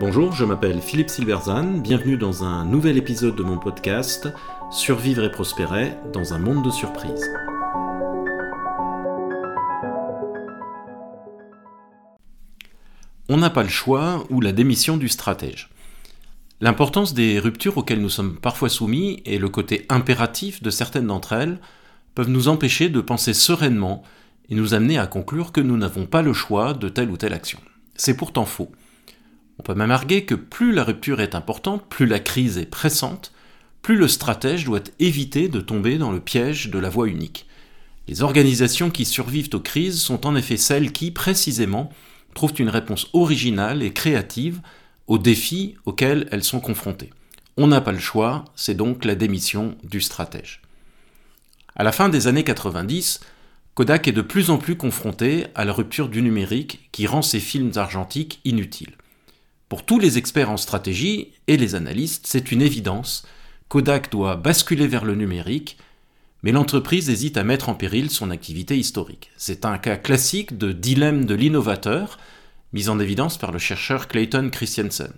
Bonjour, je m'appelle Philippe Silverzan, bienvenue dans un nouvel épisode de mon podcast Survivre et prospérer dans un monde de surprises. On n'a pas le choix ou la démission du stratège. L'importance des ruptures auxquelles nous sommes parfois soumis et le côté impératif de certaines d'entre elles peuvent nous empêcher de penser sereinement et nous amener à conclure que nous n'avons pas le choix de telle ou telle action. C'est pourtant faux. On peut même arguer que plus la rupture est importante, plus la crise est pressante, plus le stratège doit éviter de tomber dans le piège de la voie unique. Les organisations qui survivent aux crises sont en effet celles qui, précisément, trouvent une réponse originale et créative aux défis auxquels elles sont confrontées. On n'a pas le choix, c'est donc la démission du stratège. À la fin des années 90, Kodak est de plus en plus confronté à la rupture du numérique qui rend ses films argentiques inutiles. Pour tous les experts en stratégie et les analystes, c'est une évidence. Kodak doit basculer vers le numérique, mais l'entreprise hésite à mettre en péril son activité historique. C'est un cas classique de dilemme de l'innovateur, mis en évidence par le chercheur Clayton Christensen.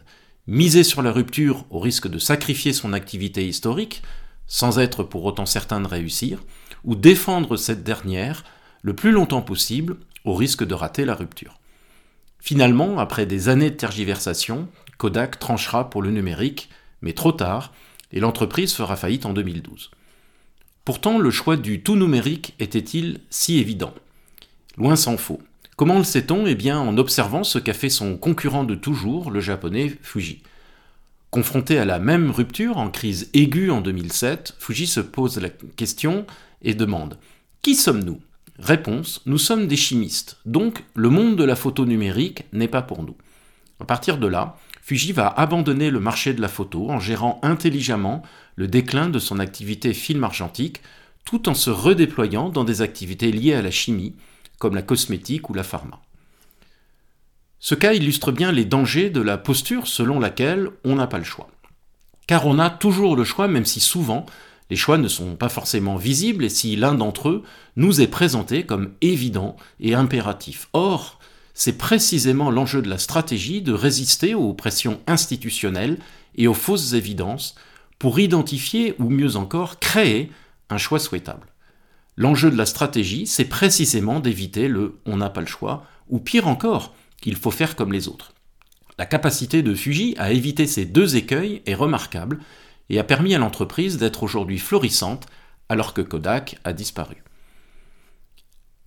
Miser sur la rupture au risque de sacrifier son activité historique, sans être pour autant certain de réussir, ou défendre cette dernière le plus longtemps possible au risque de rater la rupture. Finalement, après des années de tergiversation, Kodak tranchera pour le numérique, mais trop tard, et l'entreprise fera faillite en 2012. Pourtant, le choix du tout numérique était-il si évident? Loin s'en faut. Comment le sait-on? Eh bien, en observant ce qu'a fait son concurrent de toujours, le japonais Fuji. Confronté à la même rupture en crise aiguë en 2007, Fuji se pose la question et demande Qui sommes-nous? Réponse, nous sommes des chimistes, donc le monde de la photo numérique n'est pas pour nous. À partir de là, Fuji va abandonner le marché de la photo en gérant intelligemment le déclin de son activité film argentique, tout en se redéployant dans des activités liées à la chimie, comme la cosmétique ou la pharma. Ce cas illustre bien les dangers de la posture selon laquelle on n'a pas le choix. Car on a toujours le choix, même si souvent les choix ne sont pas forcément visibles et si l'un d'entre eux nous est présenté comme évident et impératif. Or, c'est précisément l'enjeu de la stratégie de résister aux pressions institutionnelles et aux fausses évidences pour identifier ou mieux encore créer un choix souhaitable. L'enjeu de la stratégie, c'est précisément d'éviter le on n'a pas le choix, ou pire encore, qu'il faut faire comme les autres. La capacité de Fuji à éviter ces deux écueils est remarquable, et a permis à l'entreprise d'être aujourd'hui florissante alors que Kodak a disparu.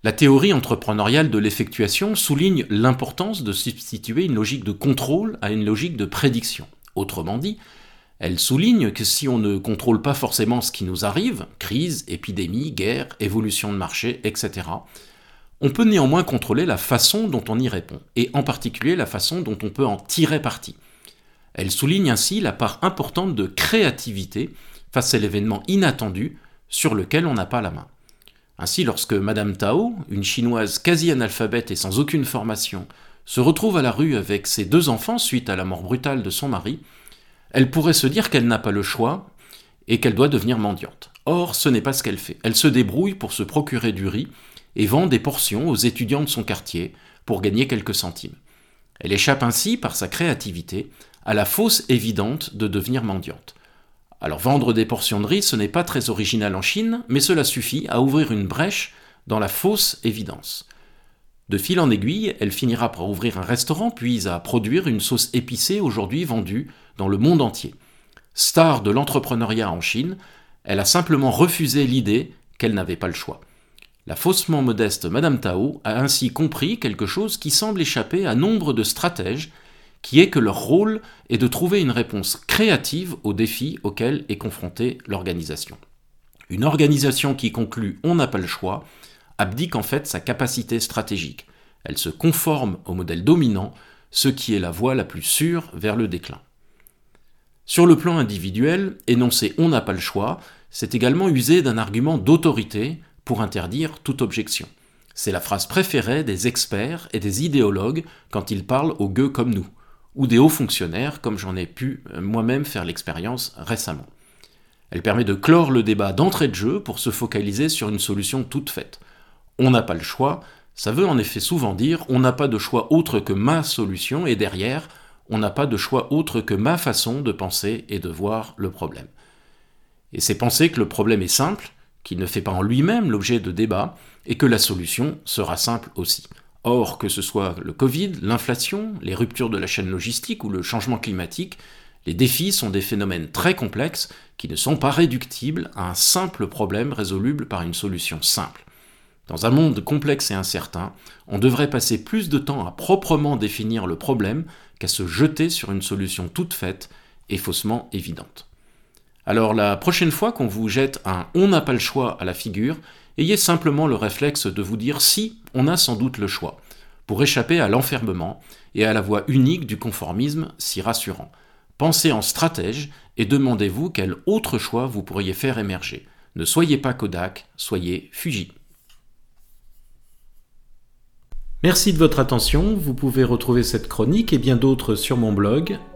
La théorie entrepreneuriale de l'effectuation souligne l'importance de substituer une logique de contrôle à une logique de prédiction. Autrement dit, elle souligne que si on ne contrôle pas forcément ce qui nous arrive, crise, épidémie, guerre, évolution de marché, etc., on peut néanmoins contrôler la façon dont on y répond, et en particulier la façon dont on peut en tirer parti. Elle souligne ainsi la part importante de créativité face à l'événement inattendu sur lequel on n'a pas la main. Ainsi, lorsque Madame Tao, une chinoise quasi analphabète et sans aucune formation, se retrouve à la rue avec ses deux enfants suite à la mort brutale de son mari, elle pourrait se dire qu'elle n'a pas le choix et qu'elle doit devenir mendiante. Or, ce n'est pas ce qu'elle fait. Elle se débrouille pour se procurer du riz et vend des portions aux étudiants de son quartier pour gagner quelques centimes. Elle échappe ainsi, par sa créativité, à la fausse évidente de devenir mendiante. Alors vendre des portions de riz, ce n'est pas très original en Chine, mais cela suffit à ouvrir une brèche dans la fausse évidence. De fil en aiguille, elle finira par ouvrir un restaurant, puis à produire une sauce épicée aujourd'hui vendue dans le monde entier. Star de l'entrepreneuriat en Chine, elle a simplement refusé l'idée qu'elle n'avait pas le choix. La faussement modeste Madame Tao a ainsi compris quelque chose qui semble échapper à nombre de stratèges qui est que leur rôle est de trouver une réponse créative aux défis auxquels est confrontée l'organisation. Une organisation qui conclut on n'a pas le choix abdique en fait sa capacité stratégique. Elle se conforme au modèle dominant, ce qui est la voie la plus sûre vers le déclin. Sur le plan individuel, énoncer on n'a pas le choix, c'est également user d'un argument d'autorité pour interdire toute objection. C'est la phrase préférée des experts et des idéologues quand ils parlent aux gueux comme nous ou des hauts fonctionnaires, comme j'en ai pu euh, moi-même faire l'expérience récemment. Elle permet de clore le débat d'entrée de jeu pour se focaliser sur une solution toute faite. On n'a pas le choix, Ça veut en effet souvent dire on n'a pas de choix autre que ma solution et derrière, on n'a pas de choix autre que ma façon de penser et de voir le problème. Et c'est penser que le problème est simple, qu'il ne fait pas en lui-même l'objet de débat, et que la solution sera simple aussi. Or, que ce soit le Covid, l'inflation, les ruptures de la chaîne logistique ou le changement climatique, les défis sont des phénomènes très complexes qui ne sont pas réductibles à un simple problème résoluble par une solution simple. Dans un monde complexe et incertain, on devrait passer plus de temps à proprement définir le problème qu'à se jeter sur une solution toute faite et faussement évidente. Alors la prochaine fois qu'on vous jette un on n'a pas le choix à la figure, ayez simplement le réflexe de vous dire si on a sans doute le choix, pour échapper à l'enfermement et à la voie unique du conformisme si rassurant. Pensez en stratège et demandez-vous quel autre choix vous pourriez faire émerger. Ne soyez pas Kodak, soyez Fuji. Merci de votre attention, vous pouvez retrouver cette chronique et bien d'autres sur mon blog